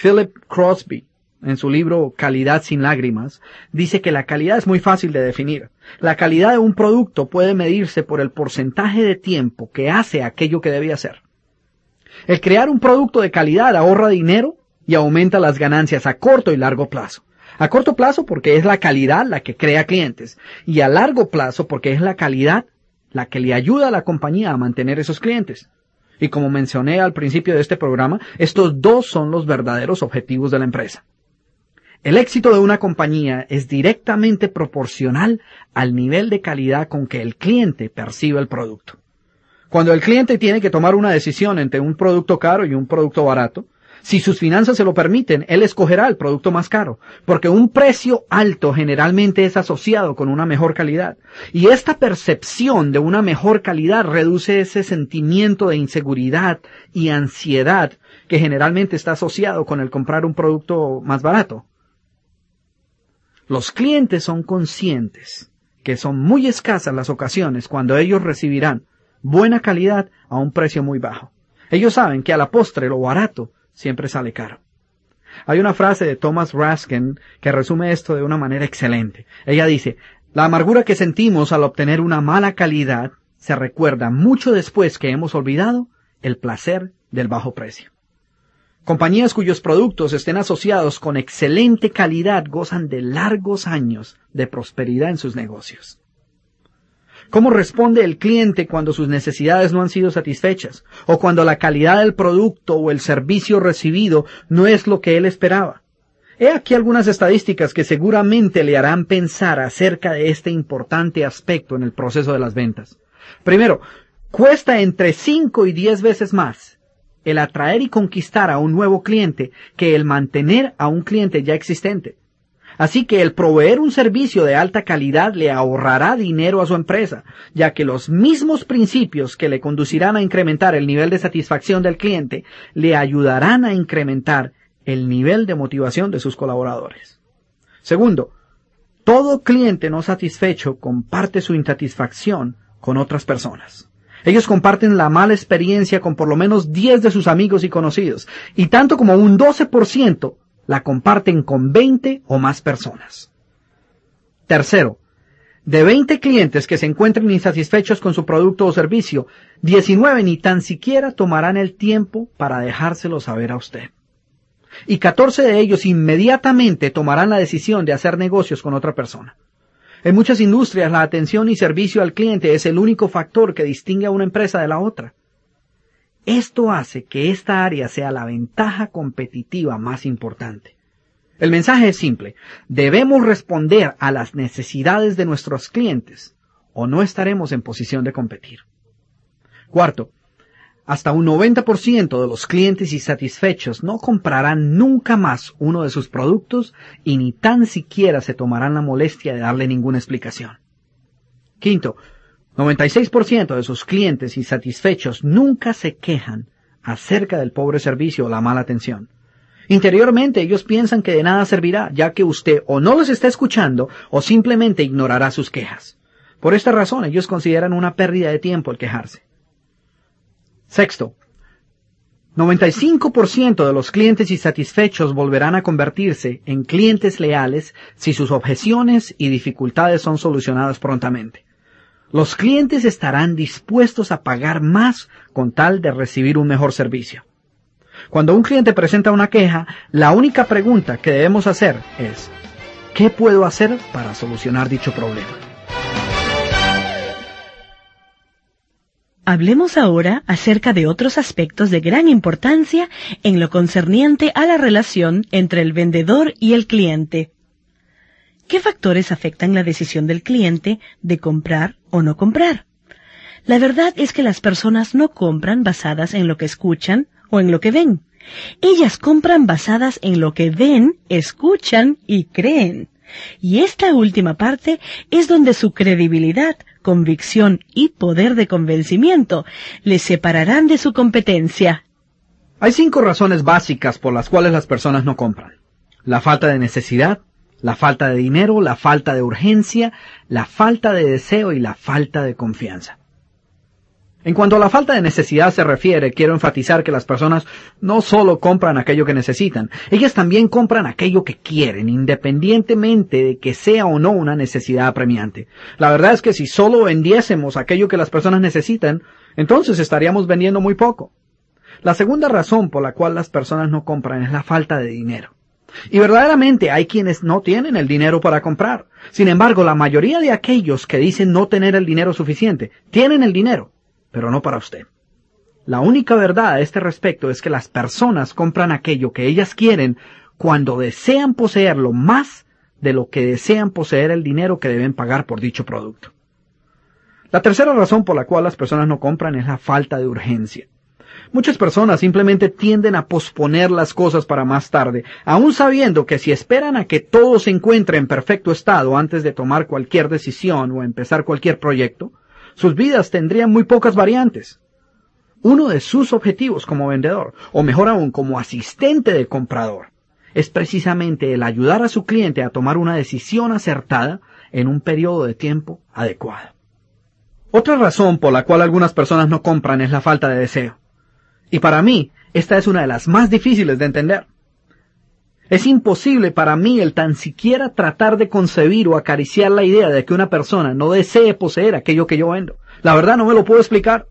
Philip Crosby, en su libro Calidad sin lágrimas, dice que la calidad es muy fácil de definir. La calidad de un producto puede medirse por el porcentaje de tiempo que hace aquello que debe hacer. El crear un producto de calidad ahorra dinero y aumenta las ganancias a corto y largo plazo. A corto plazo porque es la calidad la que crea clientes y a largo plazo porque es la calidad la que le ayuda a la compañía a mantener esos clientes. Y como mencioné al principio de este programa, estos dos son los verdaderos objetivos de la empresa. El éxito de una compañía es directamente proporcional al nivel de calidad con que el cliente percibe el producto. Cuando el cliente tiene que tomar una decisión entre un producto caro y un producto barato, si sus finanzas se lo permiten, él escogerá el producto más caro, porque un precio alto generalmente es asociado con una mejor calidad. Y esta percepción de una mejor calidad reduce ese sentimiento de inseguridad y ansiedad que generalmente está asociado con el comprar un producto más barato. Los clientes son conscientes que son muy escasas las ocasiones cuando ellos recibirán buena calidad a un precio muy bajo. Ellos saben que a la postre lo barato siempre sale caro. Hay una frase de Thomas Raskin que resume esto de una manera excelente. Ella dice, la amargura que sentimos al obtener una mala calidad se recuerda mucho después que hemos olvidado el placer del bajo precio. Compañías cuyos productos estén asociados con excelente calidad gozan de largos años de prosperidad en sus negocios. ¿Cómo responde el cliente cuando sus necesidades no han sido satisfechas? O cuando la calidad del producto o el servicio recibido no es lo que él esperaba. He aquí algunas estadísticas que seguramente le harán pensar acerca de este importante aspecto en el proceso de las ventas. Primero, cuesta entre 5 y 10 veces más el atraer y conquistar a un nuevo cliente que el mantener a un cliente ya existente. Así que el proveer un servicio de alta calidad le ahorrará dinero a su empresa, ya que los mismos principios que le conducirán a incrementar el nivel de satisfacción del cliente le ayudarán a incrementar el nivel de motivación de sus colaboradores. Segundo, todo cliente no satisfecho comparte su insatisfacción con otras personas. Ellos comparten la mala experiencia con por lo menos 10 de sus amigos y conocidos, y tanto como un 12% la comparten con 20 o más personas. Tercero, de 20 clientes que se encuentren insatisfechos con su producto o servicio, 19 ni tan siquiera tomarán el tiempo para dejárselo saber a usted. Y 14 de ellos inmediatamente tomarán la decisión de hacer negocios con otra persona. En muchas industrias la atención y servicio al cliente es el único factor que distingue a una empresa de la otra. Esto hace que esta área sea la ventaja competitiva más importante. El mensaje es simple. Debemos responder a las necesidades de nuestros clientes o no estaremos en posición de competir. Cuarto, hasta un 90% de los clientes insatisfechos no comprarán nunca más uno de sus productos y ni tan siquiera se tomarán la molestia de darle ninguna explicación. Quinto, 96% de sus clientes insatisfechos nunca se quejan acerca del pobre servicio o la mala atención. Interiormente ellos piensan que de nada servirá, ya que usted o no los está escuchando o simplemente ignorará sus quejas. Por esta razón ellos consideran una pérdida de tiempo el quejarse. Sexto, 95% de los clientes insatisfechos volverán a convertirse en clientes leales si sus objeciones y dificultades son solucionadas prontamente. Los clientes estarán dispuestos a pagar más con tal de recibir un mejor servicio. Cuando un cliente presenta una queja, la única pregunta que debemos hacer es, ¿qué puedo hacer para solucionar dicho problema? Hablemos ahora acerca de otros aspectos de gran importancia en lo concerniente a la relación entre el vendedor y el cliente. ¿Qué factores afectan la decisión del cliente de comprar o no comprar? La verdad es que las personas no compran basadas en lo que escuchan o en lo que ven. Ellas compran basadas en lo que ven, escuchan y creen. Y esta última parte es donde su credibilidad, convicción y poder de convencimiento les separarán de su competencia. Hay cinco razones básicas por las cuales las personas no compran. La falta de necesidad, la falta de dinero, la falta de urgencia, la falta de deseo y la falta de confianza. En cuanto a la falta de necesidad se refiere, quiero enfatizar que las personas no solo compran aquello que necesitan, ellas también compran aquello que quieren, independientemente de que sea o no una necesidad apremiante. La verdad es que si solo vendiésemos aquello que las personas necesitan, entonces estaríamos vendiendo muy poco. La segunda razón por la cual las personas no compran es la falta de dinero. Y verdaderamente hay quienes no tienen el dinero para comprar. Sin embargo, la mayoría de aquellos que dicen no tener el dinero suficiente, tienen el dinero, pero no para usted. La única verdad a este respecto es que las personas compran aquello que ellas quieren cuando desean poseerlo más de lo que desean poseer el dinero que deben pagar por dicho producto. La tercera razón por la cual las personas no compran es la falta de urgencia. Muchas personas simplemente tienden a posponer las cosas para más tarde, aun sabiendo que si esperan a que todo se encuentre en perfecto estado antes de tomar cualquier decisión o empezar cualquier proyecto, sus vidas tendrían muy pocas variantes. Uno de sus objetivos como vendedor, o mejor aún como asistente de comprador, es precisamente el ayudar a su cliente a tomar una decisión acertada en un periodo de tiempo adecuado. Otra razón por la cual algunas personas no compran es la falta de deseo. Y para mí, esta es una de las más difíciles de entender. Es imposible para mí el tan siquiera tratar de concebir o acariciar la idea de que una persona no desee poseer aquello que yo vendo. La verdad no me lo puedo explicar.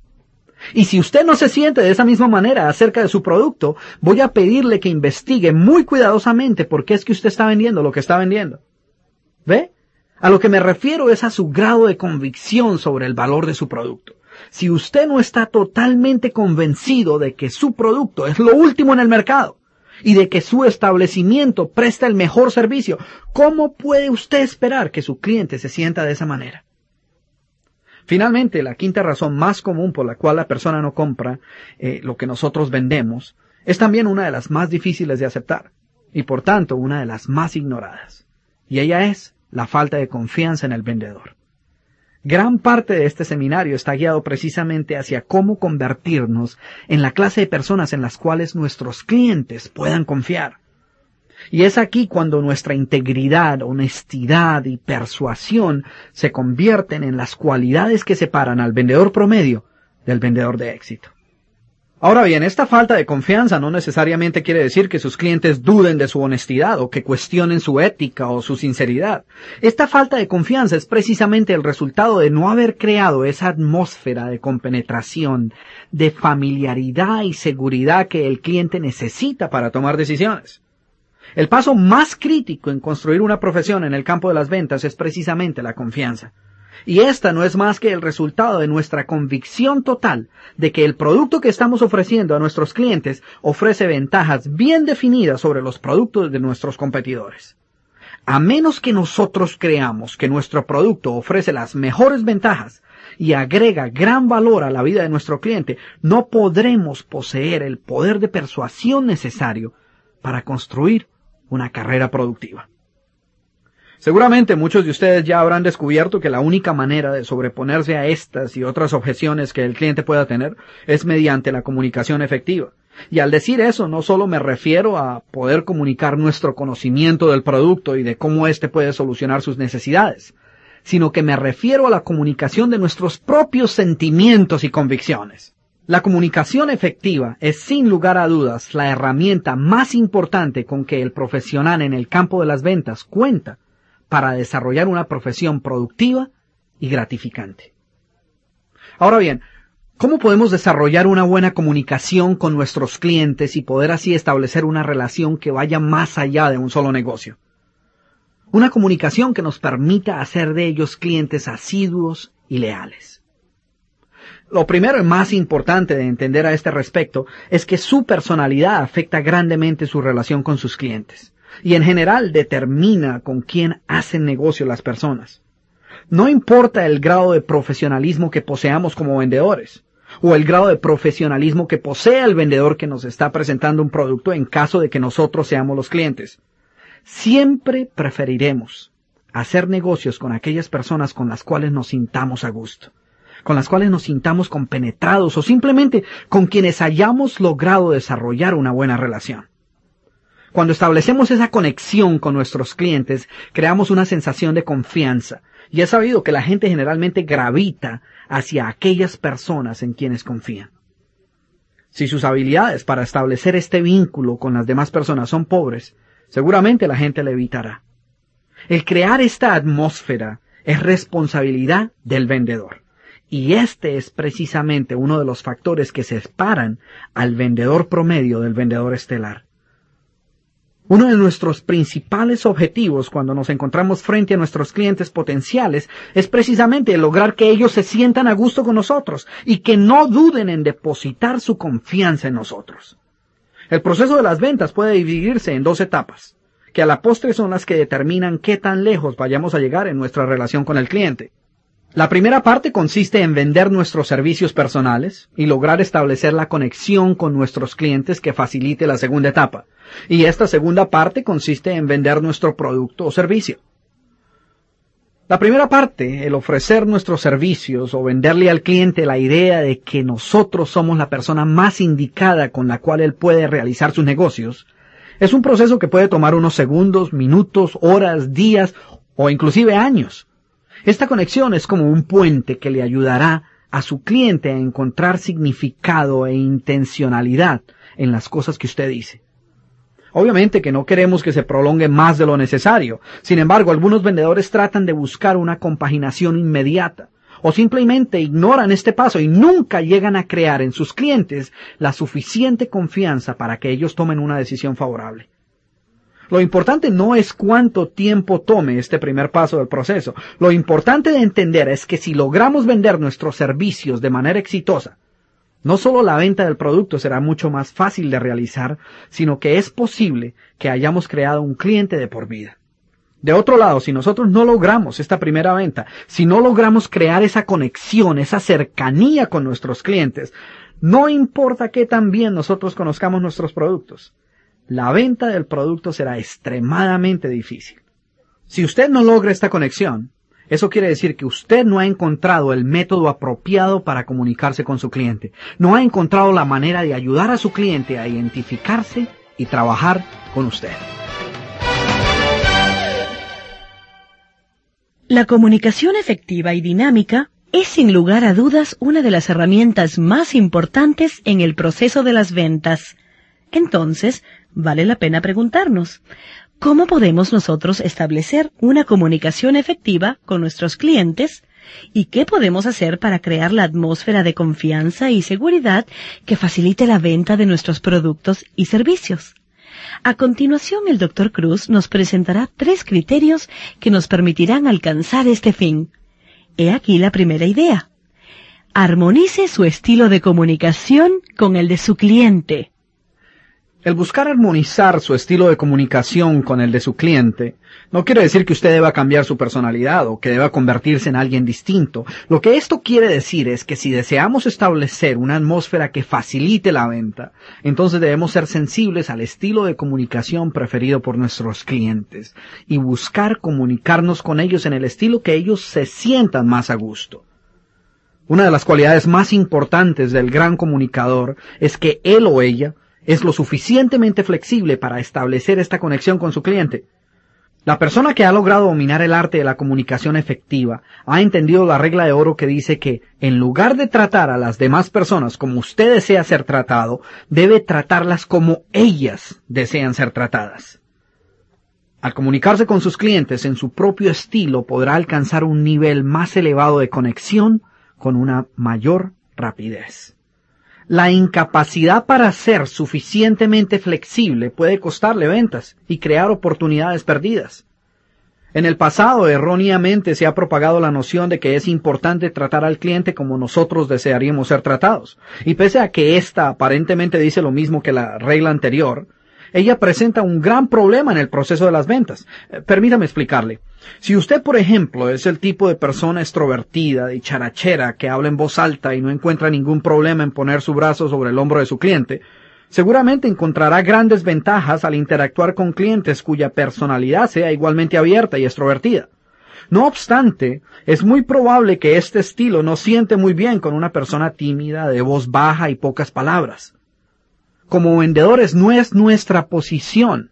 Y si usted no se siente de esa misma manera acerca de su producto, voy a pedirle que investigue muy cuidadosamente por qué es que usted está vendiendo lo que está vendiendo. ¿Ve? A lo que me refiero es a su grado de convicción sobre el valor de su producto. Si usted no está totalmente convencido de que su producto es lo último en el mercado y de que su establecimiento presta el mejor servicio, ¿cómo puede usted esperar que su cliente se sienta de esa manera? Finalmente, la quinta razón más común por la cual la persona no compra eh, lo que nosotros vendemos es también una de las más difíciles de aceptar y por tanto una de las más ignoradas. Y ella es la falta de confianza en el vendedor. Gran parte de este seminario está guiado precisamente hacia cómo convertirnos en la clase de personas en las cuales nuestros clientes puedan confiar. Y es aquí cuando nuestra integridad, honestidad y persuasión se convierten en las cualidades que separan al vendedor promedio del vendedor de éxito. Ahora bien, esta falta de confianza no necesariamente quiere decir que sus clientes duden de su honestidad o que cuestionen su ética o su sinceridad. Esta falta de confianza es precisamente el resultado de no haber creado esa atmósfera de compenetración, de familiaridad y seguridad que el cliente necesita para tomar decisiones. El paso más crítico en construir una profesión en el campo de las ventas es precisamente la confianza. Y esta no es más que el resultado de nuestra convicción total de que el producto que estamos ofreciendo a nuestros clientes ofrece ventajas bien definidas sobre los productos de nuestros competidores. A menos que nosotros creamos que nuestro producto ofrece las mejores ventajas y agrega gran valor a la vida de nuestro cliente, no podremos poseer el poder de persuasión necesario para construir una carrera productiva. Seguramente muchos de ustedes ya habrán descubierto que la única manera de sobreponerse a estas y otras objeciones que el cliente pueda tener es mediante la comunicación efectiva. Y al decir eso no solo me refiero a poder comunicar nuestro conocimiento del producto y de cómo éste puede solucionar sus necesidades, sino que me refiero a la comunicación de nuestros propios sentimientos y convicciones. La comunicación efectiva es sin lugar a dudas la herramienta más importante con que el profesional en el campo de las ventas cuenta para desarrollar una profesión productiva y gratificante. Ahora bien, ¿cómo podemos desarrollar una buena comunicación con nuestros clientes y poder así establecer una relación que vaya más allá de un solo negocio? Una comunicación que nos permita hacer de ellos clientes asiduos y leales. Lo primero y más importante de entender a este respecto es que su personalidad afecta grandemente su relación con sus clientes y en general determina con quién hacen negocio las personas. No importa el grado de profesionalismo que poseamos como vendedores, o el grado de profesionalismo que posea el vendedor que nos está presentando un producto en caso de que nosotros seamos los clientes. Siempre preferiremos hacer negocios con aquellas personas con las cuales nos sintamos a gusto, con las cuales nos sintamos compenetrados o simplemente con quienes hayamos logrado desarrollar una buena relación. Cuando establecemos esa conexión con nuestros clientes, creamos una sensación de confianza. Y he sabido que la gente generalmente gravita hacia aquellas personas en quienes confían. Si sus habilidades para establecer este vínculo con las demás personas son pobres, seguramente la gente le evitará. El crear esta atmósfera es responsabilidad del vendedor. Y este es precisamente uno de los factores que separan al vendedor promedio del vendedor estelar. Uno de nuestros principales objetivos cuando nos encontramos frente a nuestros clientes potenciales es precisamente lograr que ellos se sientan a gusto con nosotros y que no duden en depositar su confianza en nosotros. El proceso de las ventas puede dividirse en dos etapas, que a la postre son las que determinan qué tan lejos vayamos a llegar en nuestra relación con el cliente. La primera parte consiste en vender nuestros servicios personales y lograr establecer la conexión con nuestros clientes que facilite la segunda etapa. Y esta segunda parte consiste en vender nuestro producto o servicio. La primera parte, el ofrecer nuestros servicios o venderle al cliente la idea de que nosotros somos la persona más indicada con la cual él puede realizar sus negocios, es un proceso que puede tomar unos segundos, minutos, horas, días o inclusive años. Esta conexión es como un puente que le ayudará a su cliente a encontrar significado e intencionalidad en las cosas que usted dice. Obviamente que no queremos que se prolongue más de lo necesario. Sin embargo, algunos vendedores tratan de buscar una compaginación inmediata o simplemente ignoran este paso y nunca llegan a crear en sus clientes la suficiente confianza para que ellos tomen una decisión favorable. Lo importante no es cuánto tiempo tome este primer paso del proceso. Lo importante de entender es que si logramos vender nuestros servicios de manera exitosa, no solo la venta del producto será mucho más fácil de realizar, sino que es posible que hayamos creado un cliente de por vida. De otro lado, si nosotros no logramos esta primera venta, si no logramos crear esa conexión, esa cercanía con nuestros clientes, no importa que también nosotros conozcamos nuestros productos, la venta del producto será extremadamente difícil. Si usted no logra esta conexión, eso quiere decir que usted no ha encontrado el método apropiado para comunicarse con su cliente. No ha encontrado la manera de ayudar a su cliente a identificarse y trabajar con usted. La comunicación efectiva y dinámica es sin lugar a dudas una de las herramientas más importantes en el proceso de las ventas. Entonces, vale la pena preguntarnos, ¿cómo podemos nosotros establecer una comunicación efectiva con nuestros clientes? ¿Y qué podemos hacer para crear la atmósfera de confianza y seguridad que facilite la venta de nuestros productos y servicios? A continuación, el Dr. Cruz nos presentará tres criterios que nos permitirán alcanzar este fin. He aquí la primera idea. Armonice su estilo de comunicación con el de su cliente. El buscar armonizar su estilo de comunicación con el de su cliente no quiere decir que usted deba cambiar su personalidad o que deba convertirse en alguien distinto. Lo que esto quiere decir es que si deseamos establecer una atmósfera que facilite la venta, entonces debemos ser sensibles al estilo de comunicación preferido por nuestros clientes y buscar comunicarnos con ellos en el estilo que ellos se sientan más a gusto. Una de las cualidades más importantes del gran comunicador es que él o ella es lo suficientemente flexible para establecer esta conexión con su cliente. La persona que ha logrado dominar el arte de la comunicación efectiva ha entendido la regla de oro que dice que, en lugar de tratar a las demás personas como usted desea ser tratado, debe tratarlas como ellas desean ser tratadas. Al comunicarse con sus clientes en su propio estilo podrá alcanzar un nivel más elevado de conexión con una mayor rapidez. La incapacidad para ser suficientemente flexible puede costarle ventas y crear oportunidades perdidas. En el pasado, erróneamente se ha propagado la noción de que es importante tratar al cliente como nosotros desearíamos ser tratados. Y pese a que esta aparentemente dice lo mismo que la regla anterior, ella presenta un gran problema en el proceso de las ventas. Eh, permítame explicarle. Si usted, por ejemplo, es el tipo de persona extrovertida, y charachera, que habla en voz alta y no encuentra ningún problema en poner su brazo sobre el hombro de su cliente, seguramente encontrará grandes ventajas al interactuar con clientes cuya personalidad sea igualmente abierta y extrovertida. No obstante, es muy probable que este estilo no siente muy bien con una persona tímida, de voz baja y pocas palabras. Como vendedores no es nuestra posición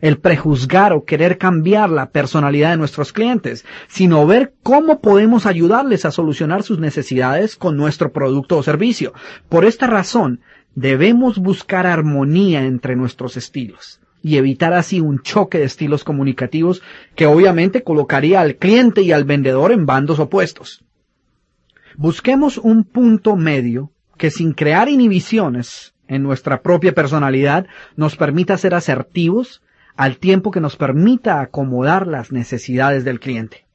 el prejuzgar o querer cambiar la personalidad de nuestros clientes, sino ver cómo podemos ayudarles a solucionar sus necesidades con nuestro producto o servicio. Por esta razón, debemos buscar armonía entre nuestros estilos y evitar así un choque de estilos comunicativos que obviamente colocaría al cliente y al vendedor en bandos opuestos. Busquemos un punto medio que sin crear inhibiciones en nuestra propia personalidad nos permita ser asertivos, al tiempo que nos permita acomodar las necesidades del cliente.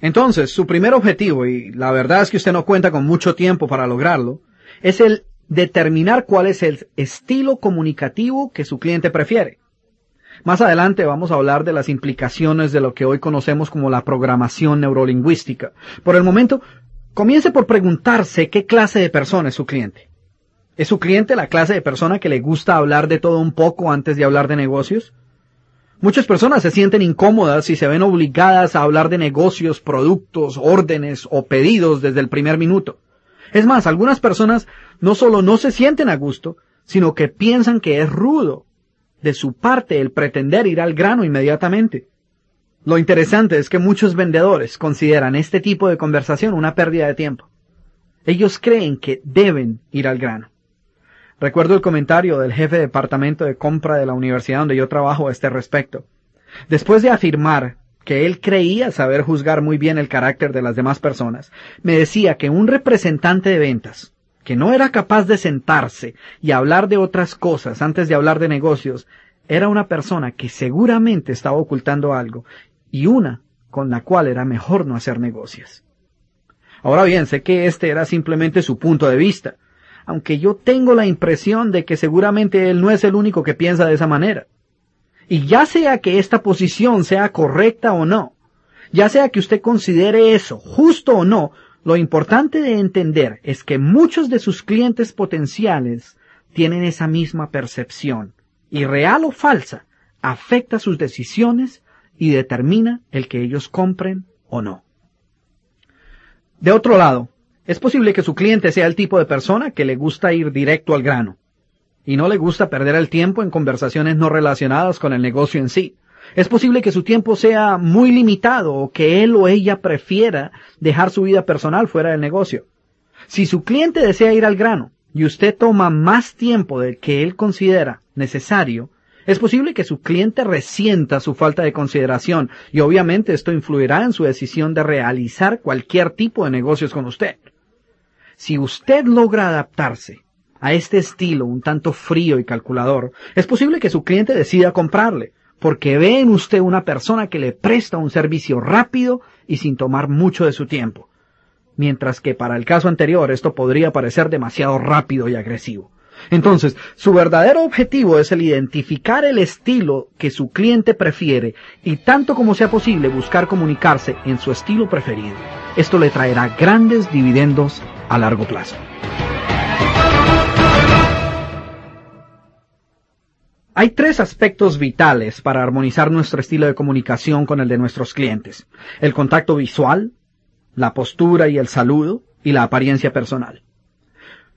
Entonces, su primer objetivo, y la verdad es que usted no cuenta con mucho tiempo para lograrlo, es el determinar cuál es el estilo comunicativo que su cliente prefiere. Más adelante vamos a hablar de las implicaciones de lo que hoy conocemos como la programación neurolingüística. Por el momento, comience por preguntarse qué clase de persona es su cliente. ¿Es su cliente la clase de persona que le gusta hablar de todo un poco antes de hablar de negocios? Muchas personas se sienten incómodas y se ven obligadas a hablar de negocios, productos, órdenes o pedidos desde el primer minuto. Es más, algunas personas no solo no se sienten a gusto, sino que piensan que es rudo de su parte el pretender ir al grano inmediatamente. Lo interesante es que muchos vendedores consideran este tipo de conversación una pérdida de tiempo. Ellos creen que deben ir al grano. Recuerdo el comentario del jefe de departamento de compra de la universidad donde yo trabajo a este respecto. Después de afirmar que él creía saber juzgar muy bien el carácter de las demás personas, me decía que un representante de ventas que no era capaz de sentarse y hablar de otras cosas antes de hablar de negocios, era una persona que seguramente estaba ocultando algo y una con la cual era mejor no hacer negocios. Ahora bien, sé que este era simplemente su punto de vista, aunque yo tengo la impresión de que seguramente él no es el único que piensa de esa manera. Y ya sea que esta posición sea correcta o no, ya sea que usted considere eso justo o no, lo importante de entender es que muchos de sus clientes potenciales tienen esa misma percepción y real o falsa afecta sus decisiones y determina el que ellos compren o no. De otro lado, es posible que su cliente sea el tipo de persona que le gusta ir directo al grano y no le gusta perder el tiempo en conversaciones no relacionadas con el negocio en sí. Es posible que su tiempo sea muy limitado o que él o ella prefiera dejar su vida personal fuera del negocio. Si su cliente desea ir al grano y usted toma más tiempo del que él considera necesario, es posible que su cliente resienta su falta de consideración y obviamente esto influirá en su decisión de realizar cualquier tipo de negocios con usted. Si usted logra adaptarse a este estilo un tanto frío y calculador, es posible que su cliente decida comprarle, porque ve en usted una persona que le presta un servicio rápido y sin tomar mucho de su tiempo. Mientras que para el caso anterior esto podría parecer demasiado rápido y agresivo. Entonces, su verdadero objetivo es el identificar el estilo que su cliente prefiere y tanto como sea posible buscar comunicarse en su estilo preferido. Esto le traerá grandes dividendos a largo plazo. Hay tres aspectos vitales para armonizar nuestro estilo de comunicación con el de nuestros clientes. El contacto visual, la postura y el saludo, y la apariencia personal.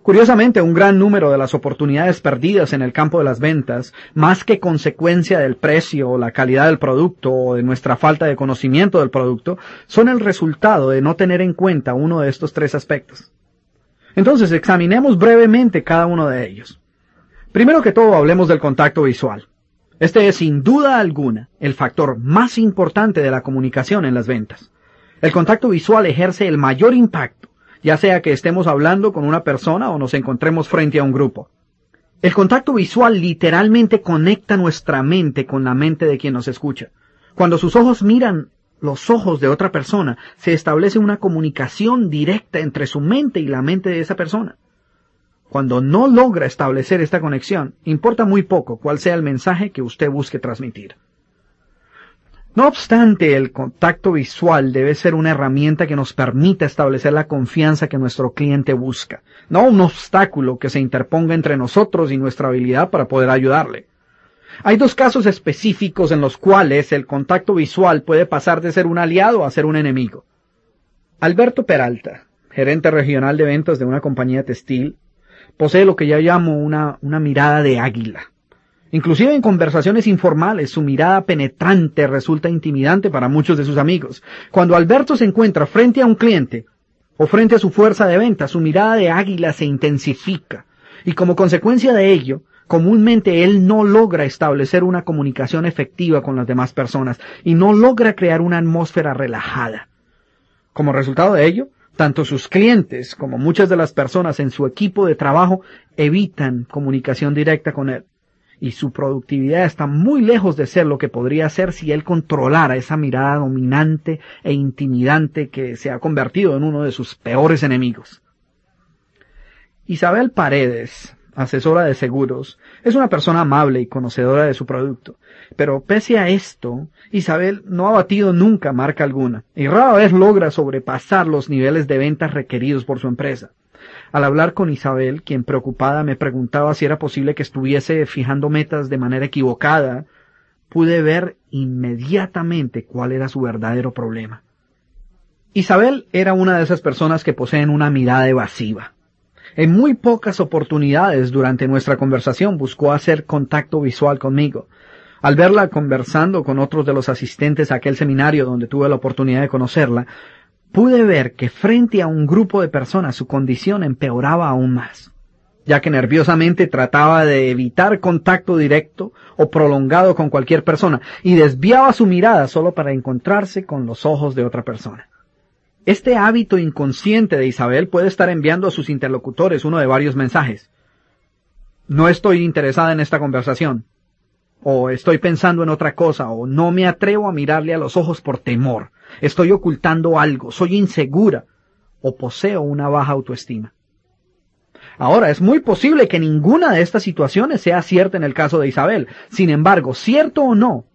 Curiosamente, un gran número de las oportunidades perdidas en el campo de las ventas, más que consecuencia del precio o la calidad del producto o de nuestra falta de conocimiento del producto, son el resultado de no tener en cuenta uno de estos tres aspectos. Entonces, examinemos brevemente cada uno de ellos. Primero que todo, hablemos del contacto visual. Este es sin duda alguna el factor más importante de la comunicación en las ventas. El contacto visual ejerce el mayor impacto, ya sea que estemos hablando con una persona o nos encontremos frente a un grupo. El contacto visual literalmente conecta nuestra mente con la mente de quien nos escucha. Cuando sus ojos miran los ojos de otra persona, se establece una comunicación directa entre su mente y la mente de esa persona. Cuando no logra establecer esta conexión, importa muy poco cuál sea el mensaje que usted busque transmitir. No obstante, el contacto visual debe ser una herramienta que nos permita establecer la confianza que nuestro cliente busca, no un obstáculo que se interponga entre nosotros y nuestra habilidad para poder ayudarle. Hay dos casos específicos en los cuales el contacto visual puede pasar de ser un aliado a ser un enemigo. Alberto Peralta, gerente regional de ventas de una compañía textil, posee lo que yo llamo una, una mirada de águila. Inclusive en conversaciones informales, su mirada penetrante resulta intimidante para muchos de sus amigos. Cuando Alberto se encuentra frente a un cliente o frente a su fuerza de venta, su mirada de águila se intensifica. Y como consecuencia de ello, comúnmente él no logra establecer una comunicación efectiva con las demás personas y no logra crear una atmósfera relajada. Como resultado de ello, tanto sus clientes como muchas de las personas en su equipo de trabajo evitan comunicación directa con él. Y su productividad está muy lejos de ser lo que podría ser si él controlara esa mirada dominante e intimidante que se ha convertido en uno de sus peores enemigos. Isabel Paredes, asesora de seguros, es una persona amable y conocedora de su producto. Pero pese a esto, Isabel no ha batido nunca marca alguna y rara vez logra sobrepasar los niveles de ventas requeridos por su empresa. Al hablar con Isabel, quien preocupada me preguntaba si era posible que estuviese fijando metas de manera equivocada, pude ver inmediatamente cuál era su verdadero problema. Isabel era una de esas personas que poseen una mirada evasiva. En muy pocas oportunidades durante nuestra conversación buscó hacer contacto visual conmigo. Al verla conversando con otros de los asistentes a aquel seminario donde tuve la oportunidad de conocerla, pude ver que frente a un grupo de personas su condición empeoraba aún más, ya que nerviosamente trataba de evitar contacto directo o prolongado con cualquier persona y desviaba su mirada solo para encontrarse con los ojos de otra persona. Este hábito inconsciente de Isabel puede estar enviando a sus interlocutores uno de varios mensajes. No estoy interesada en esta conversación. O estoy pensando en otra cosa. O no me atrevo a mirarle a los ojos por temor. Estoy ocultando algo. Soy insegura. O poseo una baja autoestima. Ahora, es muy posible que ninguna de estas situaciones sea cierta en el caso de Isabel. Sin embargo, cierto o no,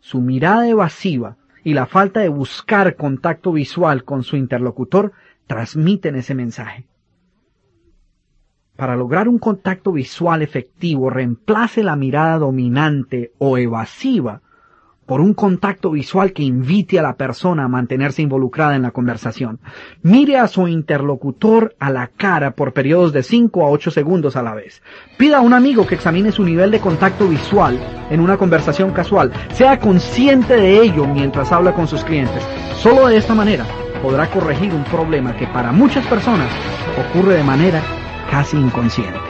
su mirada evasiva y la falta de buscar contacto visual con su interlocutor transmiten ese mensaje. Para lograr un contacto visual efectivo, reemplace la mirada dominante o evasiva por un contacto visual que invite a la persona a mantenerse involucrada en la conversación. Mire a su interlocutor a la cara por periodos de 5 a 8 segundos a la vez. Pida a un amigo que examine su nivel de contacto visual en una conversación casual. Sea consciente de ello mientras habla con sus clientes. Solo de esta manera podrá corregir un problema que para muchas personas ocurre de manera casi inconsciente.